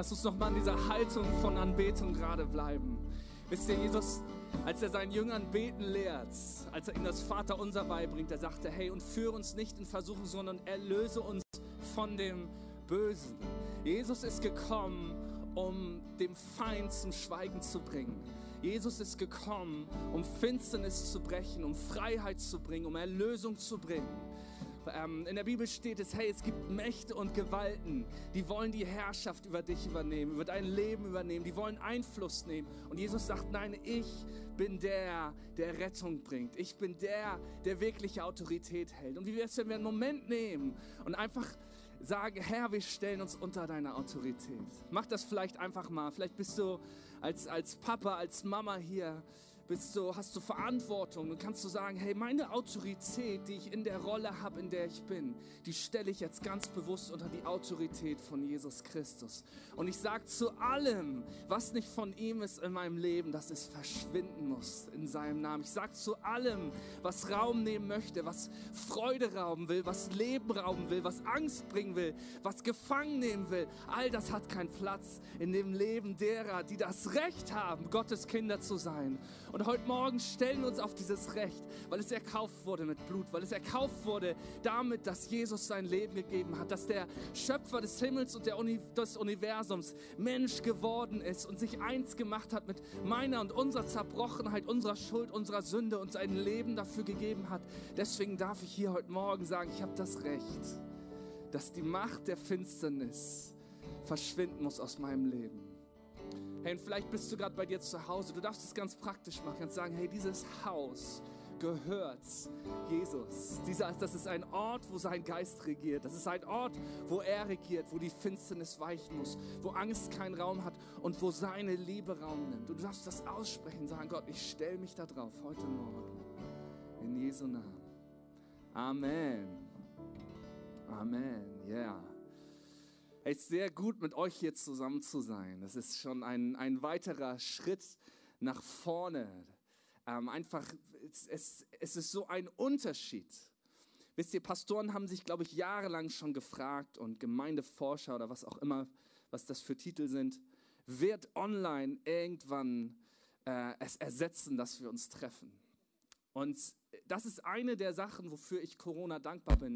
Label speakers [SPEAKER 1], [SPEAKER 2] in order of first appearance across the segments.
[SPEAKER 1] lass uns nochmal in dieser Haltung von Anbetung gerade bleiben. Wisst ihr, Jesus, als er seinen Jüngern beten lehrt, als er ihnen das Vaterunser beibringt, er sagte, hey, und führe uns nicht in Versuchung, sondern erlöse uns von dem Bösen. Jesus ist gekommen, um dem Feind zum Schweigen zu bringen. Jesus ist gekommen, um Finsternis zu brechen, um Freiheit zu bringen, um Erlösung zu bringen. Ähm, in der Bibel steht es, hey, es gibt Mächte und Gewalten, die wollen die Herrschaft über dich übernehmen, über dein Leben übernehmen, die wollen Einfluss nehmen. Und Jesus sagt, nein, ich bin der, der Rettung bringt. Ich bin der, der wirkliche Autorität hält. Und wie wäre es, wenn wir einen Moment nehmen und einfach sagen, Herr, wir stellen uns unter deine Autorität. Mach das vielleicht einfach mal. Vielleicht bist du als, als Papa, als Mama hier bist du, hast du Verantwortung und kannst du sagen, hey, meine Autorität, die ich in der Rolle habe, in der ich bin, die stelle ich jetzt ganz bewusst unter die Autorität von Jesus Christus. Und ich sage zu allem, was nicht von ihm ist in meinem Leben, dass es verschwinden muss in seinem Namen. Ich sage zu allem, was Raum nehmen möchte, was Freude rauben will, was Leben rauben will, was Angst bringen will, was gefangen nehmen will, all das hat keinen Platz in dem Leben derer, die das Recht haben, Gottes Kinder zu sein. Und und heute Morgen stellen wir uns auf dieses Recht, weil es erkauft wurde mit Blut, weil es erkauft wurde damit, dass Jesus sein Leben gegeben hat, dass der Schöpfer des Himmels und Uni des Universums Mensch geworden ist und sich eins gemacht hat mit meiner und unserer Zerbrochenheit, unserer Schuld, unserer Sünde und sein Leben dafür gegeben hat. Deswegen darf ich hier heute Morgen sagen, ich habe das Recht, dass die Macht der Finsternis verschwinden muss aus meinem Leben. Hey, und vielleicht bist du gerade bei dir zu Hause. Du darfst es ganz praktisch machen und sagen, hey, dieses Haus gehört Jesus. Dieser, das ist ein Ort, wo sein Geist regiert. Das ist ein Ort, wo er regiert, wo die Finsternis weichen muss, wo Angst keinen Raum hat und wo seine Liebe Raum nimmt. Und du darfst das aussprechen, sagen, Gott, ich stelle mich da drauf heute Morgen. In Jesu Namen. Amen. Amen. Yeah. Es ist sehr gut, mit euch hier zusammen zu sein. Das ist schon ein, ein weiterer Schritt nach vorne. Ähm, einfach, es, es, es ist so ein Unterschied. Wisst ihr, Pastoren haben sich, glaube ich, jahrelang schon gefragt und Gemeindeforscher oder was auch immer, was das für Titel sind, wird online irgendwann äh, es ersetzen, dass wir uns treffen. Und das ist eine der Sachen, wofür ich Corona dankbar bin,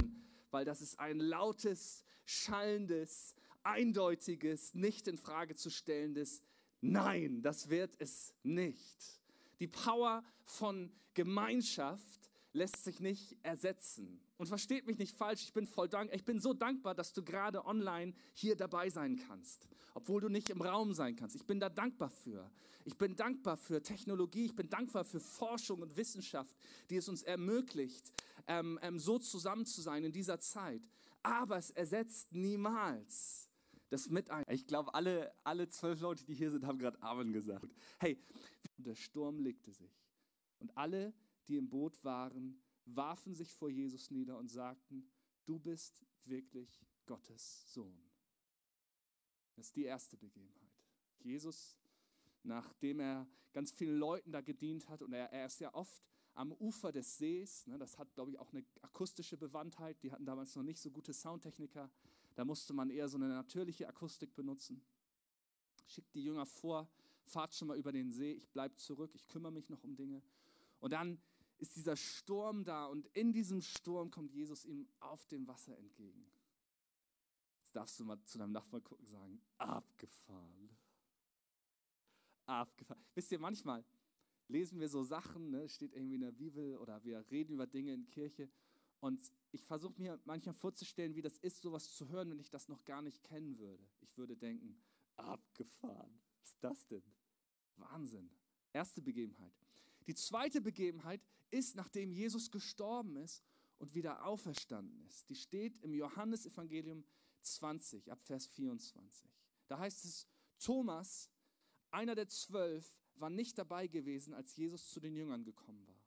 [SPEAKER 1] weil das ist ein lautes, schallendes, eindeutiges, nicht in Frage zu stellendes Nein, das wird es nicht. Die Power von Gemeinschaft lässt sich nicht ersetzen. Und versteht mich nicht falsch, ich bin voll dankbar. Ich bin so dankbar, dass du gerade online hier dabei sein kannst, obwohl du nicht im Raum sein kannst. Ich bin da dankbar für. Ich bin dankbar für Technologie, ich bin dankbar für Forschung und Wissenschaft, die es uns ermöglicht, ähm, ähm, so zusammen zu sein in dieser Zeit. Aber es ersetzt niemals das mit ein. Ich glaube, alle, alle zwölf Leute, die hier sind, haben gerade Amen gesagt. Hey, der Sturm legte sich. Und alle, die im Boot waren, warfen sich vor Jesus nieder und sagten, du bist wirklich Gottes Sohn. Das ist die erste Begebenheit. Jesus, nachdem er ganz vielen Leuten da gedient hat, und er, er ist ja oft am Ufer des Sees, ne, das hat, glaube ich, auch eine akustische Bewandtheit, die hatten damals noch nicht so gute Soundtechniker, da musste man eher so eine natürliche Akustik benutzen. Schickt die Jünger vor, fahrt schon mal über den See, ich bleibe zurück, ich kümmere mich noch um Dinge. Und dann ist dieser Sturm da und in diesem Sturm kommt Jesus ihm auf dem Wasser entgegen. Jetzt darfst du mal zu deinem Nachbarn gucken und sagen, abgefahren. Abgefahren. Wisst ihr, manchmal lesen wir so Sachen, ne, steht irgendwie in der Bibel oder wir reden über Dinge in Kirche und ich versuche mir manchmal vorzustellen, wie das ist, sowas zu hören, wenn ich das noch gar nicht kennen würde. Ich würde denken, abgefahren. Was ist das denn? Wahnsinn. Erste Begebenheit. Die zweite Begebenheit ist, nachdem Jesus gestorben ist und wieder auferstanden ist. Die steht im Johannesevangelium 20 ab Vers 24. Da heißt es, Thomas, einer der zwölf, war nicht dabei gewesen, als Jesus zu den Jüngern gekommen war.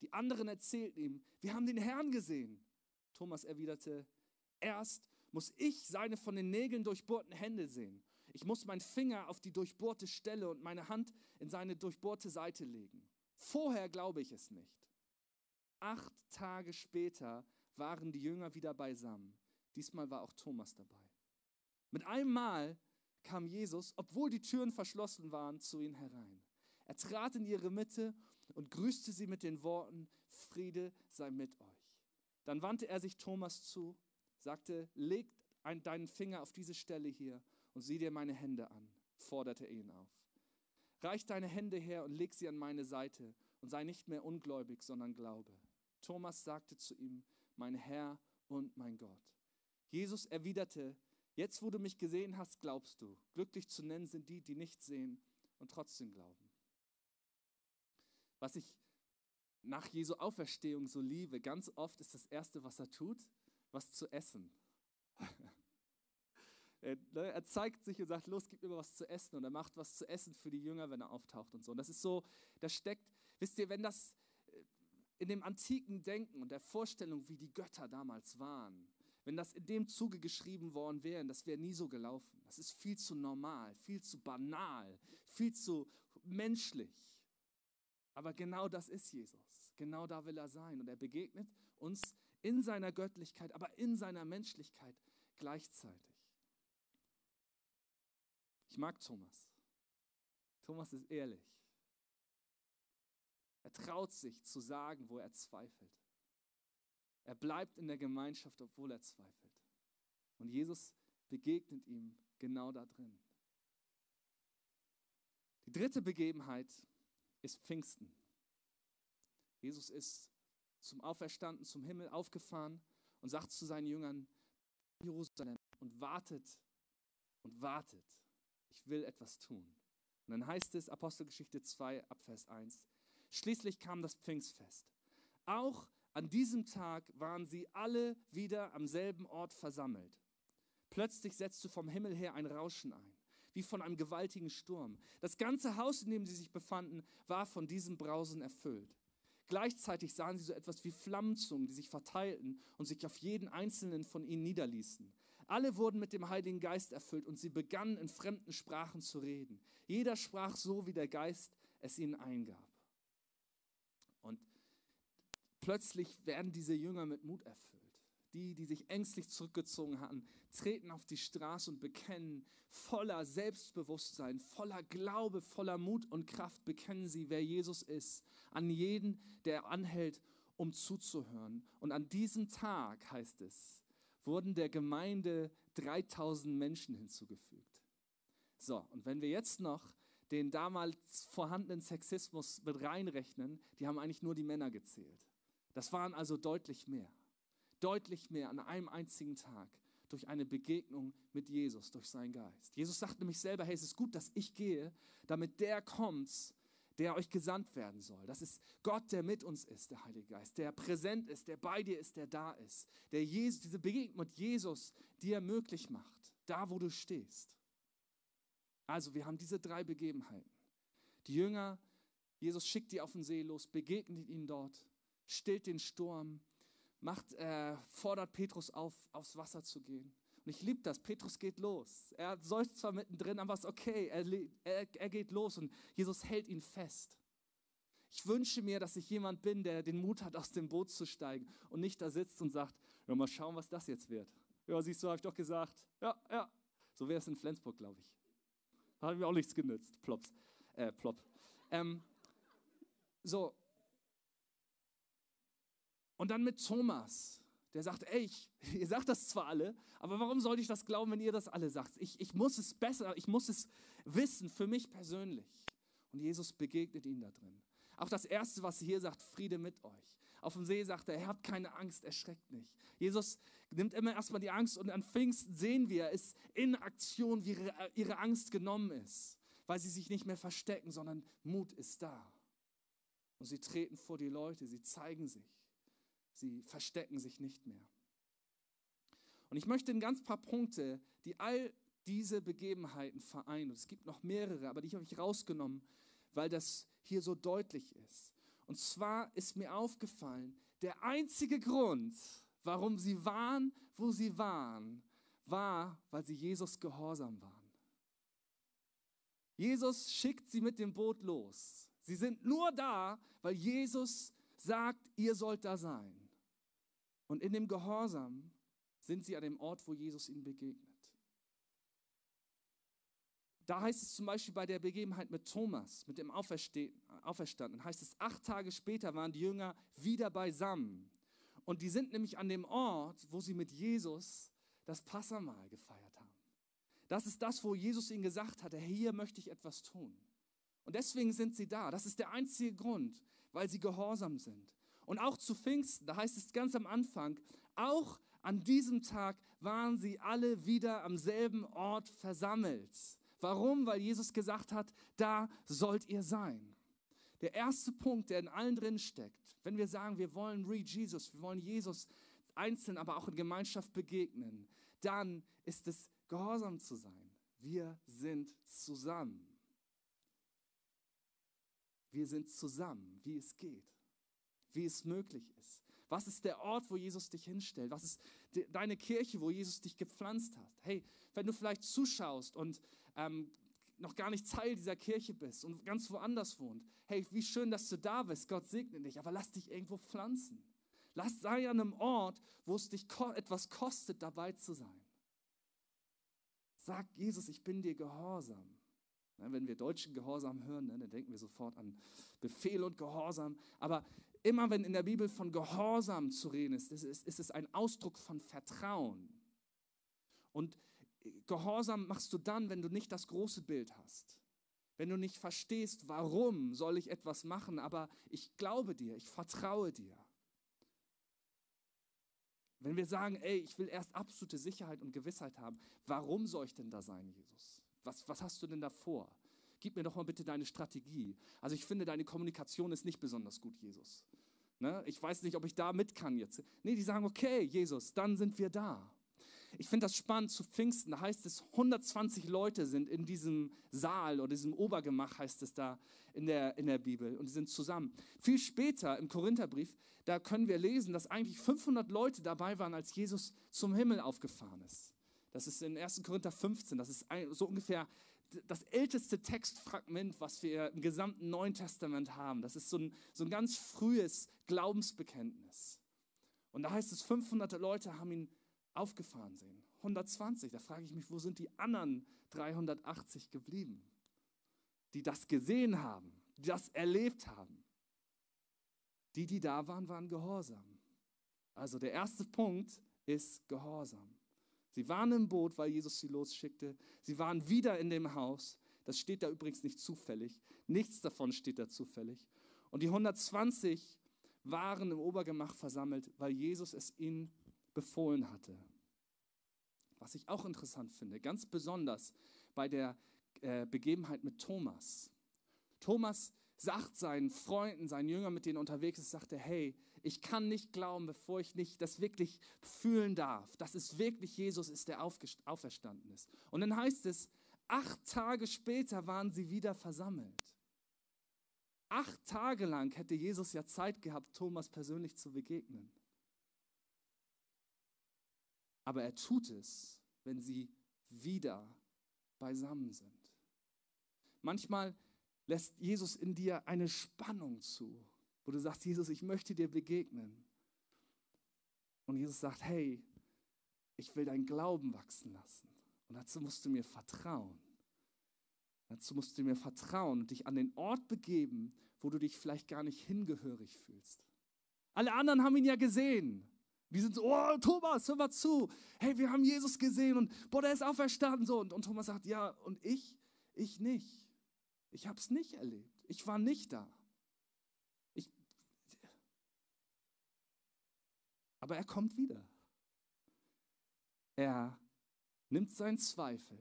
[SPEAKER 1] Die anderen erzählten ihm, wir haben den Herrn gesehen. Thomas erwiderte, erst muss ich seine von den Nägeln durchbohrten Hände sehen. Ich muss meinen Finger auf die durchbohrte Stelle und meine Hand in seine durchbohrte Seite legen. Vorher glaube ich es nicht. Acht Tage später waren die Jünger wieder beisammen. Diesmal war auch Thomas dabei. Mit einem Mal kam Jesus, obwohl die Türen verschlossen waren, zu ihnen herein. Er trat in ihre Mitte und grüßte sie mit den Worten, Friede sei mit euch. Dann wandte er sich Thomas zu, sagte, leg deinen Finger auf diese Stelle hier und sieh dir meine Hände an, forderte er ihn auf. Reich deine Hände her und leg sie an meine Seite und sei nicht mehr ungläubig, sondern glaube. Thomas sagte zu ihm, mein Herr und mein Gott. Jesus erwiderte, jetzt wo du mich gesehen hast, glaubst du. Glücklich zu nennen sind die, die nicht sehen und trotzdem glauben. Was ich nach Jesu Auferstehung so liebe, ganz oft ist das Erste, was er tut, was zu essen. er, ne, er, zeigt sich und sagt, los, gib mir was zu essen. Und er macht was zu essen für die Jünger, wenn er auftaucht und so. Und das ist so, da steckt, wisst ihr, wenn das äh, in dem antiken Denken und der Vorstellung, wie die Götter damals waren, wenn das in dem Zuge geschrieben worden wäre, das wäre nie so gelaufen. Das ist viel zu normal, viel zu banal, viel zu menschlich. Aber genau das ist Jesus. Genau da will er sein. Und er begegnet uns in seiner Göttlichkeit, aber in seiner Menschlichkeit gleichzeitig. Ich mag Thomas. Thomas ist ehrlich. Er traut sich zu sagen, wo er zweifelt. Er bleibt in der Gemeinschaft, obwohl er zweifelt. Und Jesus begegnet ihm genau da drin. Die dritte Begebenheit ist Pfingsten. Jesus ist zum Auferstanden, zum Himmel aufgefahren und sagt zu seinen Jüngern, Jerusalem und wartet und wartet. Ich will etwas tun. Und dann heißt es, Apostelgeschichte 2, Abvers 1, schließlich kam das Pfingstfest. Auch an diesem Tag waren sie alle wieder am selben Ort versammelt. Plötzlich setzte vom Himmel her ein Rauschen ein wie von einem gewaltigen Sturm. Das ganze Haus, in dem sie sich befanden, war von diesem Brausen erfüllt. Gleichzeitig sahen sie so etwas wie Flammenzungen, die sich verteilten und sich auf jeden einzelnen von ihnen niederließen. Alle wurden mit dem Heiligen Geist erfüllt und sie begannen in fremden Sprachen zu reden. Jeder sprach so, wie der Geist es ihnen eingab. Und plötzlich werden diese Jünger mit Mut erfüllt. Die, die sich ängstlich zurückgezogen hatten, treten auf die Straße und bekennen voller Selbstbewusstsein, voller Glaube, voller Mut und Kraft, bekennen sie, wer Jesus ist, an jeden, der anhält, um zuzuhören. Und an diesem Tag, heißt es, wurden der Gemeinde 3000 Menschen hinzugefügt. So, und wenn wir jetzt noch den damals vorhandenen Sexismus mit reinrechnen, die haben eigentlich nur die Männer gezählt. Das waren also deutlich mehr deutlich mehr an einem einzigen Tag durch eine Begegnung mit Jesus, durch seinen Geist. Jesus sagt nämlich selber, hey, es ist gut, dass ich gehe, damit der kommt, der euch gesandt werden soll. Das ist Gott, der mit uns ist, der Heilige Geist, der präsent ist, der bei dir ist, der da ist, der Jesus, diese Begegnung mit Jesus dir möglich macht, da wo du stehst. Also wir haben diese drei Begebenheiten. Die Jünger, Jesus schickt die auf den See los, begegnet ihnen dort, stillt den Sturm, macht, äh, fordert Petrus auf, aufs Wasser zu gehen. Und ich liebe das. Petrus geht los. Er seufzt zwar mittendrin, aber es ist okay. Er, er, er geht los und Jesus hält ihn fest. Ich wünsche mir, dass ich jemand bin, der den Mut hat, aus dem Boot zu steigen und nicht da sitzt und sagt, ja, mal schauen, was das jetzt wird. Ja, siehst du, habe ich doch gesagt. Ja, ja. So wäre es in Flensburg, glaube ich. Hat mir auch nichts genützt. Plops. Äh, plop. Ähm, so, und dann mit Thomas, der sagt, ey, ich, ihr sagt das zwar alle, aber warum sollte ich das glauben, wenn ihr das alle sagt? Ich, ich muss es besser, ich muss es wissen für mich persönlich. Und Jesus begegnet ihn da drin. Auch das Erste, was hier sagt, Friede mit euch. Auf dem See sagt er, habt keine Angst, erschreckt nicht. Jesus nimmt immer erstmal die Angst und an Pfingsten sehen wir es in Aktion, wie ihre Angst genommen ist, weil sie sich nicht mehr verstecken, sondern Mut ist da. Und sie treten vor die Leute, sie zeigen sich. Sie verstecken sich nicht mehr. Und ich möchte ein ganz paar Punkte, die all diese Begebenheiten vereinen. Und es gibt noch mehrere, aber die habe ich rausgenommen, weil das hier so deutlich ist. Und zwar ist mir aufgefallen, der einzige Grund, warum sie waren, wo sie waren, war, weil sie Jesus gehorsam waren. Jesus schickt sie mit dem Boot los. Sie sind nur da, weil Jesus sagt, ihr sollt da sein. Und in dem Gehorsam sind sie an dem Ort, wo Jesus ihnen begegnet. Da heißt es zum Beispiel bei der Begebenheit mit Thomas, mit dem Auferstandenen, heißt es, acht Tage später waren die Jünger wieder beisammen. Und die sind nämlich an dem Ort, wo sie mit Jesus das Passamal gefeiert haben. Das ist das, wo Jesus ihnen gesagt hatte, hier möchte ich etwas tun. Und deswegen sind sie da. Das ist der einzige Grund, weil sie gehorsam sind. Und auch zu Pfingsten, da heißt es ganz am Anfang, auch an diesem Tag waren sie alle wieder am selben Ort versammelt. Warum? Weil Jesus gesagt hat, da sollt ihr sein. Der erste Punkt, der in allen drin steckt, wenn wir sagen, wir wollen Read Jesus, wir wollen Jesus einzeln, aber auch in Gemeinschaft begegnen, dann ist es gehorsam zu sein. Wir sind zusammen. Wir sind zusammen, wie es geht, wie es möglich ist. Was ist der Ort, wo Jesus dich hinstellt? Was ist deine Kirche, wo Jesus dich gepflanzt hat? Hey, wenn du vielleicht zuschaust und ähm, noch gar nicht Teil dieser Kirche bist und ganz woanders wohnt, hey, wie schön, dass du da bist. Gott segne dich, aber lass dich irgendwo pflanzen. Lass sei an einem Ort, wo es dich etwas kostet, dabei zu sein. Sag Jesus, ich bin dir gehorsam. Ja, wenn wir Deutschen Gehorsam hören, ne, dann denken wir sofort an Befehl und Gehorsam. Aber immer wenn in der Bibel von Gehorsam zu reden ist, ist, ist es ein Ausdruck von Vertrauen. Und Gehorsam machst du dann, wenn du nicht das große Bild hast. Wenn du nicht verstehst, warum soll ich etwas machen, aber ich glaube dir, ich vertraue dir. Wenn wir sagen, ey, ich will erst absolute Sicherheit und Gewissheit haben, warum soll ich denn da sein, Jesus? Was, was hast du denn da vor? Gib mir doch mal bitte deine Strategie. Also ich finde, deine Kommunikation ist nicht besonders gut, Jesus. Ne? Ich weiß nicht, ob ich da mit kann jetzt. Nee, die sagen, okay, Jesus, dann sind wir da. Ich finde das spannend zu Pfingsten. Da heißt es, 120 Leute sind in diesem Saal oder diesem Obergemach, heißt es da in der, in der Bibel. Und die sind zusammen. Viel später im Korintherbrief, da können wir lesen, dass eigentlich 500 Leute dabei waren, als Jesus zum Himmel aufgefahren ist. Das ist in 1. Korinther 15. Das ist so ungefähr das älteste Textfragment, was wir im gesamten Neuen Testament haben. Das ist so ein, so ein ganz frühes Glaubensbekenntnis. Und da heißt es, 500 Leute haben ihn aufgefahren sehen. 120, da frage ich mich, wo sind die anderen 380 geblieben, die das gesehen haben, die das erlebt haben? Die, die da waren, waren gehorsam. Also der erste Punkt ist Gehorsam. Sie waren im Boot, weil Jesus sie losschickte. Sie waren wieder in dem Haus. Das steht da übrigens nicht zufällig. Nichts davon steht da zufällig. Und die 120 waren im Obergemach versammelt, weil Jesus es ihnen befohlen hatte. Was ich auch interessant finde, ganz besonders bei der äh, Begebenheit mit Thomas. Thomas sagt seinen Freunden, seinen Jüngern, mit denen er unterwegs ist, sagt er, hey, ich kann nicht glauben, bevor ich nicht das wirklich fühlen darf, dass es wirklich Jesus ist, der auferstanden ist. Und dann heißt es, acht Tage später waren sie wieder versammelt. Acht Tage lang hätte Jesus ja Zeit gehabt, Thomas persönlich zu begegnen. Aber er tut es, wenn sie wieder beisammen sind. Manchmal lässt Jesus in dir eine Spannung zu, wo du sagst, Jesus, ich möchte dir begegnen. Und Jesus sagt, hey, ich will deinen Glauben wachsen lassen. Und dazu musst du mir vertrauen. Dazu musst du mir vertrauen und dich an den Ort begeben, wo du dich vielleicht gar nicht hingehörig fühlst. Alle anderen haben ihn ja gesehen. Die sind so, oh Thomas, hör mal zu. Hey, wir haben Jesus gesehen und boah, der ist auferstanden. So. Und, und Thomas sagt, ja, und ich? Ich nicht. Ich habe es nicht erlebt. Ich war nicht da. Ich, aber er kommt wieder. Er nimmt seinen Zweifel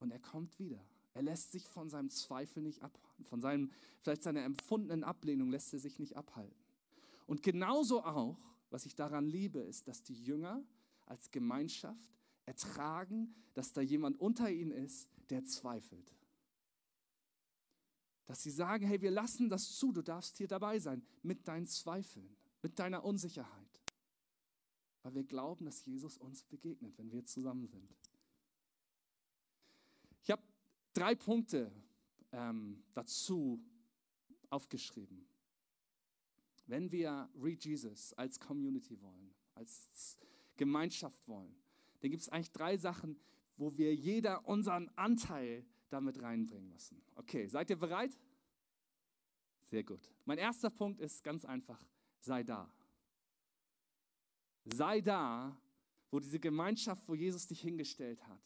[SPEAKER 1] und er kommt wieder. Er lässt sich von seinem Zweifel nicht abhalten. Von seinem, vielleicht seiner empfundenen Ablehnung lässt er sich nicht abhalten. Und genauso auch was ich daran liebe, ist, dass die Jünger als Gemeinschaft ertragen, dass da jemand unter ihnen ist, der zweifelt. Dass sie sagen, hey, wir lassen das zu, du darfst hier dabei sein mit deinen Zweifeln, mit deiner Unsicherheit. Weil wir glauben, dass Jesus uns begegnet, wenn wir zusammen sind. Ich habe drei Punkte ähm, dazu aufgeschrieben. Wenn wir Read Jesus als Community wollen, als Gemeinschaft wollen, dann gibt es eigentlich drei Sachen, wo wir jeder unseren Anteil damit reinbringen müssen. Okay, seid ihr bereit? Sehr gut. Mein erster Punkt ist ganz einfach, sei da. Sei da, wo diese Gemeinschaft, wo Jesus dich hingestellt hat,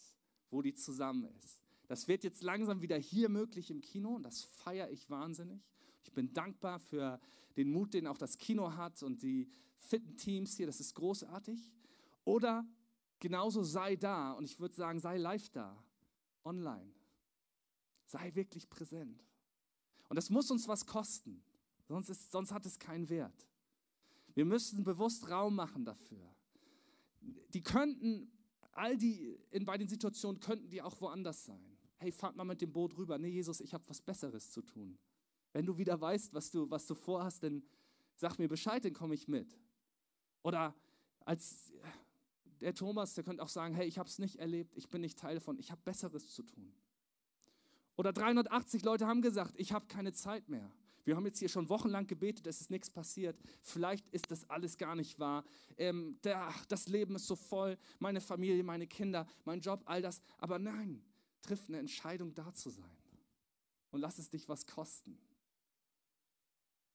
[SPEAKER 1] wo die zusammen ist. Das wird jetzt langsam wieder hier möglich im Kino und das feiere ich wahnsinnig. Ich bin dankbar für den Mut, den auch das Kino hat und die fitten Teams hier, das ist großartig. Oder genauso sei da und ich würde sagen, sei live da, online. Sei wirklich präsent. Und das muss uns was kosten, sonst, ist, sonst hat es keinen Wert. Wir müssen bewusst Raum machen dafür. Die könnten, all die in, bei den Situationen könnten die auch woanders sein. Hey, fahrt mal mit dem Boot rüber. Nee, Jesus, ich habe was Besseres zu tun. Wenn du wieder weißt, was du, was du vorhast, dann sag mir Bescheid, dann komme ich mit. Oder als der Thomas, der könnte auch sagen, hey, ich habe es nicht erlebt, ich bin nicht Teil davon, ich habe Besseres zu tun. Oder 380 Leute haben gesagt, ich habe keine Zeit mehr. Wir haben jetzt hier schon wochenlang gebetet, es ist nichts passiert. Vielleicht ist das alles gar nicht wahr. Ähm, der, das Leben ist so voll, meine Familie, meine Kinder, mein Job, all das. Aber nein, triff eine Entscheidung, da zu sein. Und lass es dich was kosten.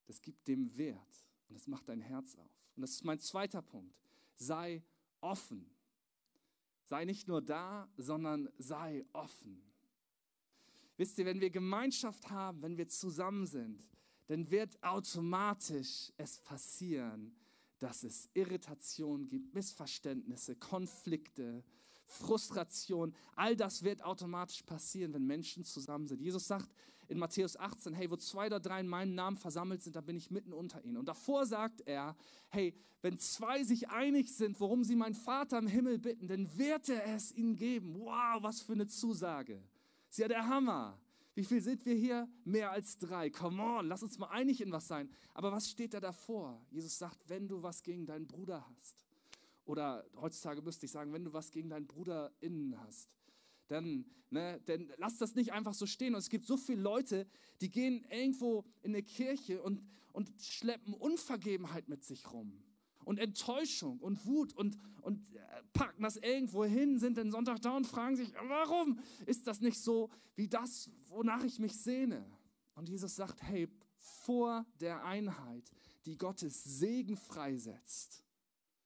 [SPEAKER 1] Das gibt dem Wert und das macht dein Herz auf. Und das ist mein zweiter Punkt. Sei offen. Sei nicht nur da, sondern sei offen. Wisst ihr, wenn wir Gemeinschaft haben, wenn wir zusammen sind, dann wird automatisch es passieren, dass es Irritationen gibt, Missverständnisse, Konflikte, Frustration. All das wird automatisch passieren, wenn Menschen zusammen sind. Jesus sagt in Matthäus 18, hey, wo zwei oder drei in meinem Namen versammelt sind, da bin ich mitten unter ihnen. Und davor sagt er, hey, wenn zwei sich einig sind, worum sie meinen Vater im Himmel bitten, dann wird er es ihnen geben. Wow, was für eine Zusage. Ist ja der Hammer. Wie viel sind wir hier? Mehr als drei. Come on, lass uns mal einig in was sein. Aber was steht da davor? Jesus sagt, wenn du was gegen deinen Bruder hast. Oder heutzutage müsste ich sagen, wenn du was gegen deinen Bruder innen hast. Dann, ne, dann lass das nicht einfach so stehen. Und es gibt so viele Leute, die gehen irgendwo in eine Kirche und, und schleppen Unvergebenheit mit sich rum und Enttäuschung und Wut und, und äh, packen das irgendwo hin, sind den Sonntag da und fragen sich, warum ist das nicht so wie das, wonach ich mich sehne? Und Jesus sagt, hey, vor der Einheit, die Gottes Segen freisetzt,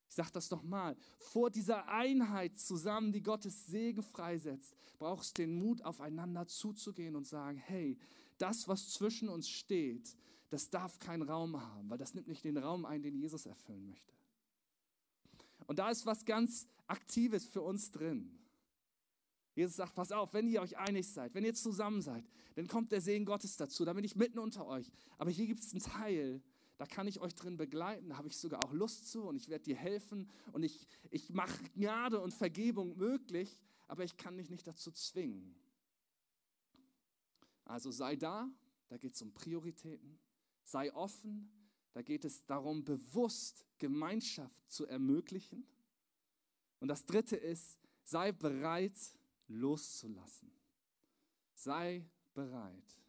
[SPEAKER 1] ich sage das doch mal, vor dieser Einheit zusammen, die Gottes Segen freisetzt, brauchst du den Mut, aufeinander zuzugehen und sagen, hey, das, was zwischen uns steht, das darf keinen Raum haben, weil das nimmt nicht den Raum ein, den Jesus erfüllen möchte. Und da ist was ganz Aktives für uns drin. Jesus sagt, pass auf, wenn ihr euch einig seid, wenn ihr zusammen seid, dann kommt der Segen Gottes dazu, da bin ich mitten unter euch. Aber hier gibt es einen Teil, da kann ich euch drin begleiten, da habe ich sogar auch Lust zu und ich werde dir helfen und ich, ich mache Gnade und Vergebung möglich, aber ich kann dich nicht dazu zwingen. Also sei da, da geht es um Prioritäten. Sei offen, da geht es darum, bewusst Gemeinschaft zu ermöglichen. Und das Dritte ist, sei bereit, loszulassen. Sei bereit,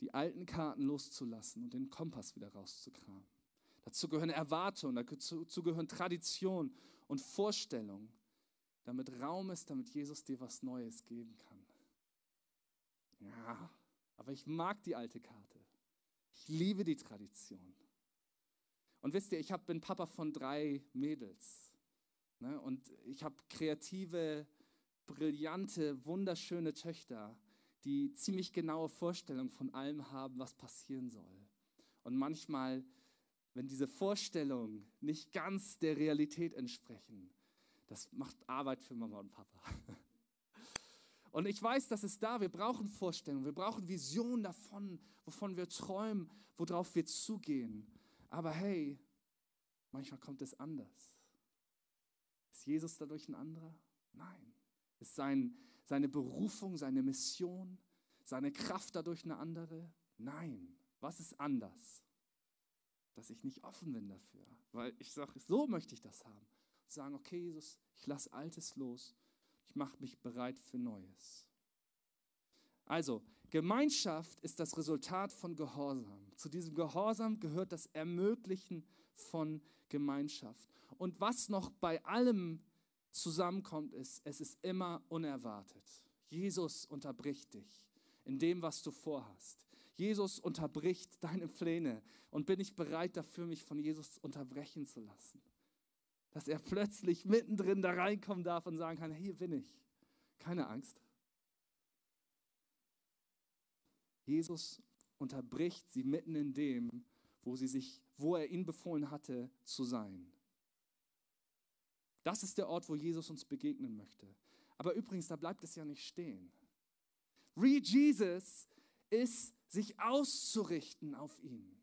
[SPEAKER 1] die alten Karten loszulassen und den Kompass wieder rauszukramen. Dazu gehören Erwartungen, dazu gehören Tradition und Vorstellungen, damit Raum ist, damit Jesus dir was Neues geben kann. Ja, aber ich mag die alte Karte. Ich liebe die Tradition. Und wisst ihr, ich hab, bin Papa von drei Mädels. Ne? Und ich habe kreative, brillante, wunderschöne Töchter, die ziemlich genaue Vorstellungen von allem haben, was passieren soll. Und manchmal, wenn diese Vorstellungen nicht ganz der Realität entsprechen, das macht Arbeit für Mama und Papa. Und ich weiß, das ist da. Wir brauchen Vorstellungen, wir brauchen Visionen davon, wovon wir träumen, worauf wir zugehen. Aber hey, manchmal kommt es anders. Ist Jesus dadurch ein anderer? Nein. Ist sein, seine Berufung, seine Mission, seine Kraft dadurch eine andere? Nein. Was ist anders? Dass ich nicht offen bin dafür. Weil ich sage, so möchte ich das haben. Sagen, okay, Jesus, ich lasse Altes los ich mache mich bereit für Neues. Also, Gemeinschaft ist das Resultat von Gehorsam. Zu diesem Gehorsam gehört das Ermöglichen von Gemeinschaft. Und was noch bei allem zusammenkommt, ist, es ist immer unerwartet. Jesus unterbricht dich in dem, was du vorhast. Jesus unterbricht deine Pläne und bin ich bereit dafür, mich von Jesus unterbrechen zu lassen. Dass er plötzlich mittendrin da reinkommen darf und sagen kann, hier bin ich. Keine Angst. Jesus unterbricht sie mitten in dem, wo sie sich, wo er ihnen befohlen hatte zu sein. Das ist der Ort, wo Jesus uns begegnen möchte. Aber übrigens, da bleibt es ja nicht stehen. Read Jesus ist sich auszurichten auf ihn,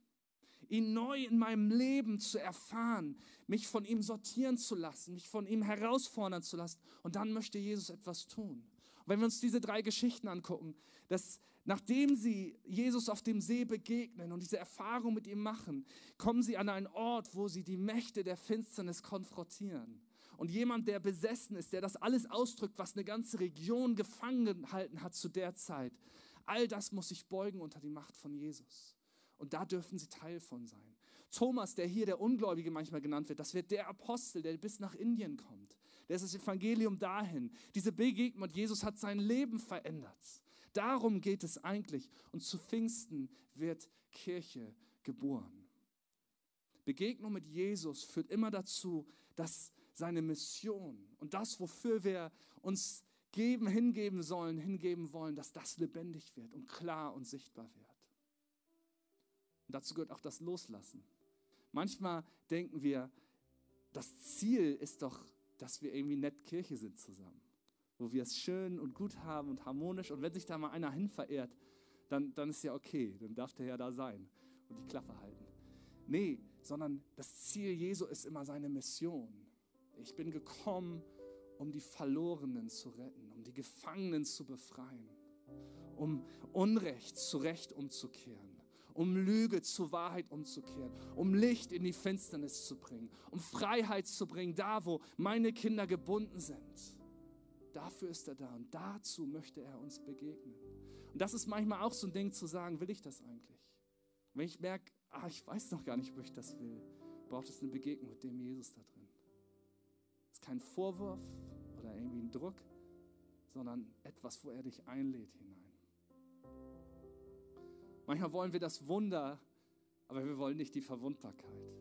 [SPEAKER 1] ihn neu in meinem Leben zu erfahren, mich von ihm sortieren zu lassen, mich von ihm herausfordern zu lassen. Und dann möchte Jesus etwas tun. Und wenn wir uns diese drei Geschichten angucken, dass nachdem sie Jesus auf dem See begegnen und diese Erfahrung mit ihm machen, kommen sie an einen Ort, wo sie die Mächte der Finsternis konfrontieren. Und jemand, der besessen ist, der das alles ausdrückt, was eine ganze Region gefangen gehalten hat zu der Zeit, All das muss sich beugen unter die Macht von Jesus. Und da dürfen sie Teil von sein. Thomas, der hier der Ungläubige manchmal genannt wird, das wird der Apostel, der bis nach Indien kommt. Der ist das Evangelium dahin. Diese Begegnung mit Jesus hat sein Leben verändert. Darum geht es eigentlich. Und zu Pfingsten wird Kirche geboren. Begegnung mit Jesus führt immer dazu, dass seine Mission und das, wofür wir uns geben, hingeben sollen, hingeben wollen, dass das lebendig wird und klar und sichtbar wird. Und dazu gehört auch das Loslassen. Manchmal denken wir, das Ziel ist doch, dass wir irgendwie nett Kirche sind zusammen, wo wir es schön und gut haben und harmonisch. Und wenn sich da mal einer hin verehrt, dann, dann ist ja okay, dann darf der ja da sein und die Klappe halten. Nee, sondern das Ziel Jesu ist immer seine Mission. Ich bin gekommen, um die Verlorenen zu retten, um die Gefangenen zu befreien, um Unrecht zu Recht umzukehren, um Lüge zu Wahrheit umzukehren, um Licht in die Finsternis zu bringen, um Freiheit zu bringen, da wo meine Kinder gebunden sind. Dafür ist er da und dazu möchte er uns begegnen. Und das ist manchmal auch so ein Ding zu sagen, will ich das eigentlich? Wenn ich merke, ah, ich weiß noch gar nicht, ob ich das will, braucht es eine Begegnung mit dem Jesus da drin kein Vorwurf oder irgendwie ein Druck, sondern etwas, wo er dich einlädt hinein. Manchmal wollen wir das Wunder, aber wir wollen nicht die Verwundbarkeit.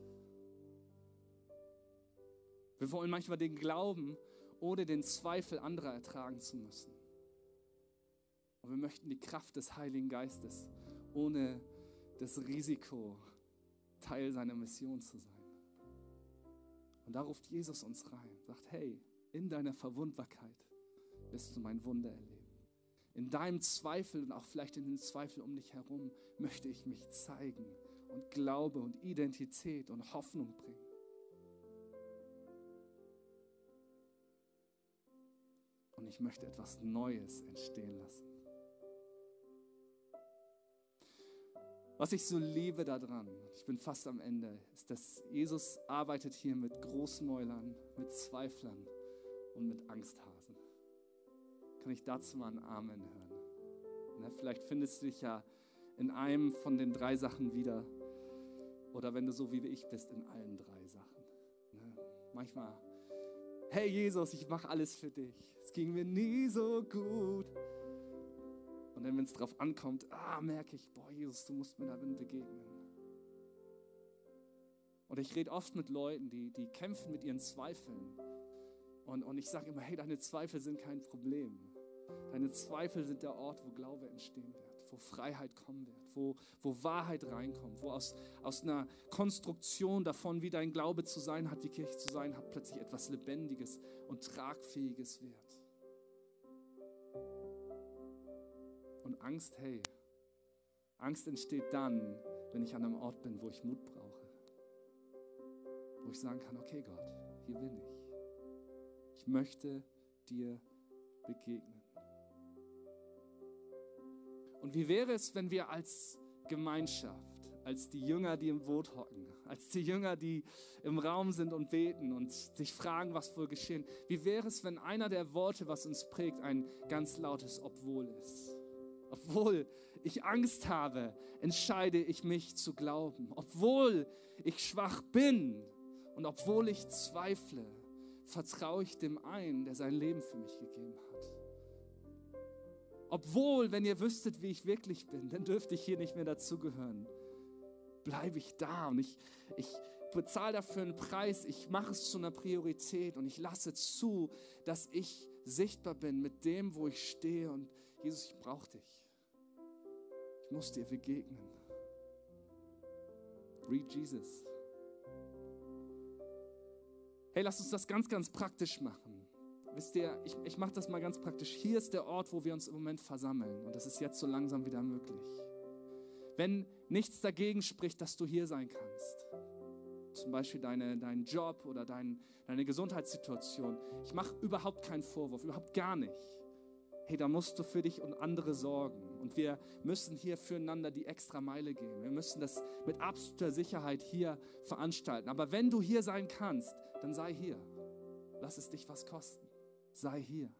[SPEAKER 1] Wir wollen manchmal den Glauben, ohne den Zweifel anderer ertragen zu müssen. Und wir möchten die Kraft des Heiligen Geistes, ohne das Risiko, Teil seiner Mission zu sein. Und da ruft Jesus uns rein, sagt, hey, in deiner Verwundbarkeit wirst du mein Wunder erleben. In deinem Zweifel und auch vielleicht in den Zweifeln um dich herum möchte ich mich zeigen und Glaube und Identität und Hoffnung bringen. Und ich möchte etwas Neues entstehen lassen. Was ich so liebe daran, ich bin fast am Ende, ist, dass Jesus arbeitet hier mit Großmäulern, mit Zweiflern und mit Angsthasen. Kann ich dazu mal ein Amen hören? Ne, vielleicht findest du dich ja in einem von den drei Sachen wieder. Oder wenn du so wie ich bist, in allen drei Sachen. Ne? Manchmal, hey Jesus, ich mache alles für dich. Es ging mir nie so gut. Und dann, wenn es drauf ankommt, ah, merke ich, boah, Jesus, du musst mir darin begegnen. Und ich rede oft mit Leuten, die, die kämpfen mit ihren Zweifeln. Und, und ich sage immer, hey, deine Zweifel sind kein Problem. Deine Zweifel sind der Ort, wo Glaube entstehen wird, wo Freiheit kommen wird, wo, wo Wahrheit reinkommt, wo aus, aus einer Konstruktion davon, wie dein Glaube zu sein hat, wie Kirche zu sein hat, plötzlich etwas Lebendiges und Tragfähiges wird. Und Angst, hey, Angst entsteht dann, wenn ich an einem Ort bin, wo ich Mut brauche. Wo ich sagen kann, okay Gott, hier bin ich. Ich möchte dir begegnen. Und wie wäre es, wenn wir als Gemeinschaft, als die Jünger, die im Boot hocken, als die Jünger, die im Raum sind und beten und sich fragen, was wohl geschehen, wie wäre es, wenn einer der Worte, was uns prägt, ein ganz lautes Obwohl ist? Obwohl ich Angst habe, entscheide ich mich zu glauben. Obwohl ich schwach bin und obwohl ich zweifle, vertraue ich dem einen, der sein Leben für mich gegeben hat. Obwohl, wenn ihr wüsstet, wie ich wirklich bin, dann dürfte ich hier nicht mehr dazugehören. Bleibe ich da und ich, ich bezahle dafür einen Preis, ich mache es zu einer Priorität und ich lasse zu, dass ich sichtbar bin mit dem, wo ich stehe und Jesus, ich brauche dich. Ich muss dir begegnen. Read Jesus. Hey, lass uns das ganz, ganz praktisch machen. Wisst ihr, ich, ich mache das mal ganz praktisch. Hier ist der Ort, wo wir uns im Moment versammeln. Und das ist jetzt so langsam wieder möglich. Wenn nichts dagegen spricht, dass du hier sein kannst, zum Beispiel deine, deinen Job oder dein, deine Gesundheitssituation, ich mache überhaupt keinen Vorwurf, überhaupt gar nicht. Hey, da musst du für dich und andere sorgen. Und wir müssen hier füreinander die extra Meile gehen. Wir müssen das mit absoluter Sicherheit hier veranstalten. Aber wenn du hier sein kannst, dann sei hier. Lass es dich was kosten. Sei hier.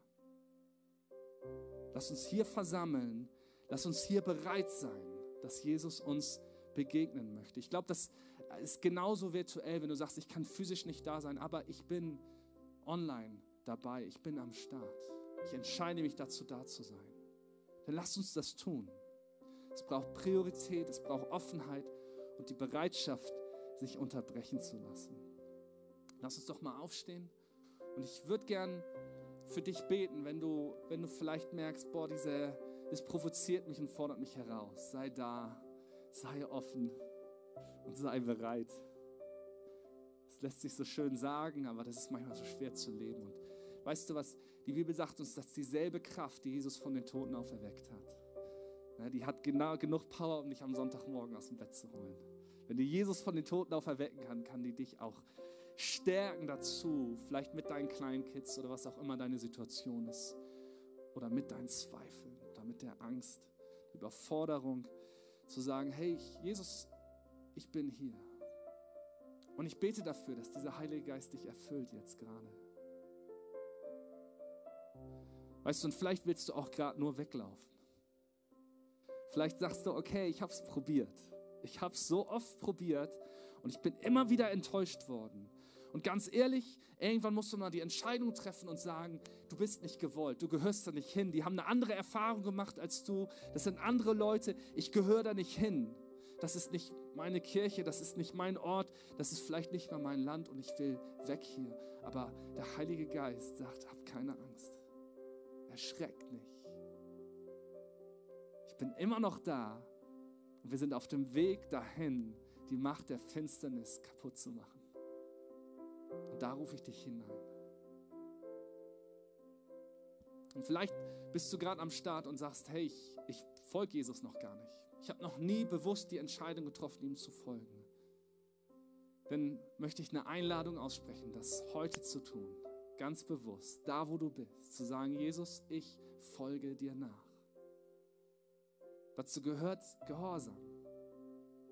[SPEAKER 1] Lass uns hier versammeln. Lass uns hier bereit sein, dass Jesus uns begegnen möchte. Ich glaube, das ist genauso virtuell, wenn du sagst, ich kann physisch nicht da sein, aber ich bin online dabei. Ich bin am Start. Ich entscheide mich dazu, da zu sein. Dann lass uns das tun. Es braucht Priorität, es braucht Offenheit und die Bereitschaft, sich unterbrechen zu lassen. Lass uns doch mal aufstehen. Und ich würde gern für dich beten, wenn du, wenn du vielleicht merkst, boah, diese, das provoziert mich und fordert mich heraus. Sei da, sei offen und sei bereit. Das lässt sich so schön sagen, aber das ist manchmal so schwer zu leben. Und weißt du was? Die Bibel sagt uns, dass dieselbe Kraft, die Jesus von den Toten auferweckt hat, die hat genau genug Power, um dich am Sonntagmorgen aus dem Bett zu holen. Wenn die Jesus von den Toten auferwecken kann, kann die dich auch stärken dazu, vielleicht mit deinen kleinen Kids oder was auch immer deine Situation ist, oder mit deinen Zweifeln oder mit der Angst, Überforderung, zu sagen, hey Jesus, ich bin hier. Und ich bete dafür, dass dieser Heilige Geist dich erfüllt jetzt gerade. Weißt du, und vielleicht willst du auch gerade nur weglaufen. Vielleicht sagst du, okay, ich habe es probiert. Ich habe es so oft probiert und ich bin immer wieder enttäuscht worden. Und ganz ehrlich, irgendwann musst du mal die Entscheidung treffen und sagen, du bist nicht gewollt, du gehörst da nicht hin. Die haben eine andere Erfahrung gemacht als du. Das sind andere Leute, ich gehöre da nicht hin. Das ist nicht meine Kirche, das ist nicht mein Ort, das ist vielleicht nicht mehr mein Land und ich will weg hier. Aber der Heilige Geist sagt, hab keine Angst. Erschreckt nicht. Ich bin immer noch da und wir sind auf dem Weg dahin, die Macht der Finsternis kaputt zu machen. Und da rufe ich dich hinein. Und vielleicht bist du gerade am Start und sagst, hey, ich, ich folge Jesus noch gar nicht. Ich habe noch nie bewusst die Entscheidung getroffen, ihm zu folgen. Dann möchte ich eine Einladung aussprechen, das heute zu tun. Ganz bewusst, da wo du bist, zu sagen, Jesus, ich folge dir nach. Dazu gehört Gehorsam.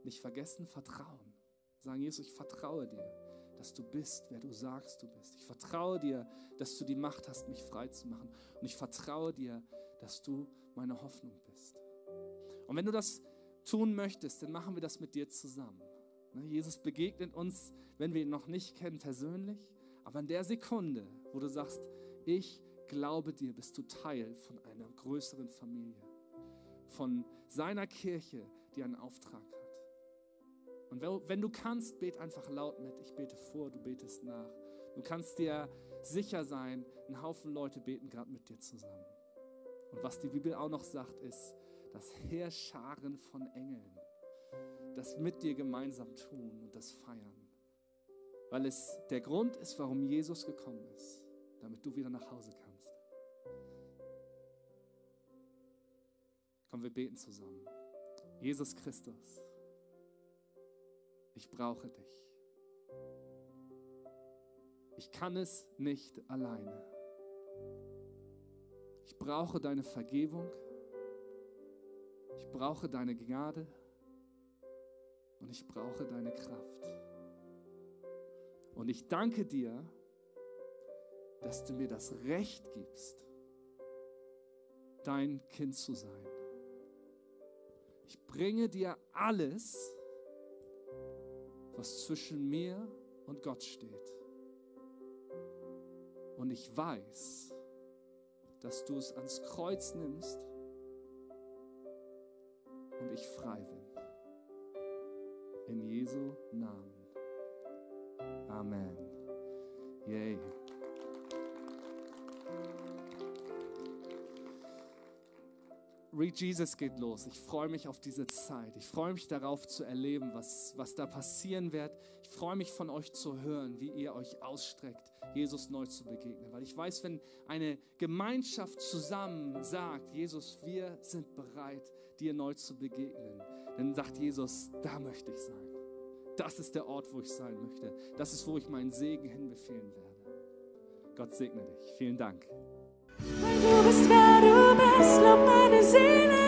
[SPEAKER 1] Nicht vergessen, Vertrauen. Sagen, Jesus, ich vertraue dir dass du bist, wer du sagst, du bist. Ich vertraue dir, dass du die Macht hast, mich frei zu machen. Und ich vertraue dir, dass du meine Hoffnung bist. Und wenn du das tun möchtest, dann machen wir das mit dir zusammen. Ne, Jesus begegnet uns, wenn wir ihn noch nicht kennen, persönlich. Aber in der Sekunde, wo du sagst, ich glaube dir, bist du Teil von einer größeren Familie, von seiner Kirche, die einen Auftrag hat. Und wenn du kannst, bet einfach laut mit. Ich bete vor, du betest nach. Du kannst dir sicher sein, ein Haufen Leute beten gerade mit dir zusammen. Und was die Bibel auch noch sagt, ist, dass Heerscharen von Engeln das mit dir gemeinsam tun und das feiern. Weil es der Grund ist, warum Jesus gekommen ist, damit du wieder nach Hause kannst. Komm, wir beten zusammen. Jesus Christus ich brauche dich. Ich kann es nicht alleine. Ich brauche deine Vergebung. Ich brauche deine Gnade. Und ich brauche deine Kraft. Und ich danke dir, dass du mir das Recht gibst, dein Kind zu sein. Ich bringe dir alles, was zwischen mir und Gott steht. Und ich weiß, dass du es ans Kreuz nimmst und ich frei bin. In Jesu Namen. Amen. Yay. Read Jesus geht los. Ich freue mich auf diese Zeit. Ich freue mich darauf zu erleben, was, was da passieren wird. Ich freue mich von euch zu hören, wie ihr euch ausstreckt, Jesus neu zu begegnen. Weil ich weiß, wenn eine Gemeinschaft zusammen sagt, Jesus, wir sind bereit, dir neu zu begegnen, dann sagt Jesus, da möchte ich sein. Das ist der Ort, wo ich sein möchte. Das ist, wo ich meinen Segen hinbefehlen werde. Gott segne dich. Vielen Dank.
[SPEAKER 2] Du bist, bist, lob meine Seele dich.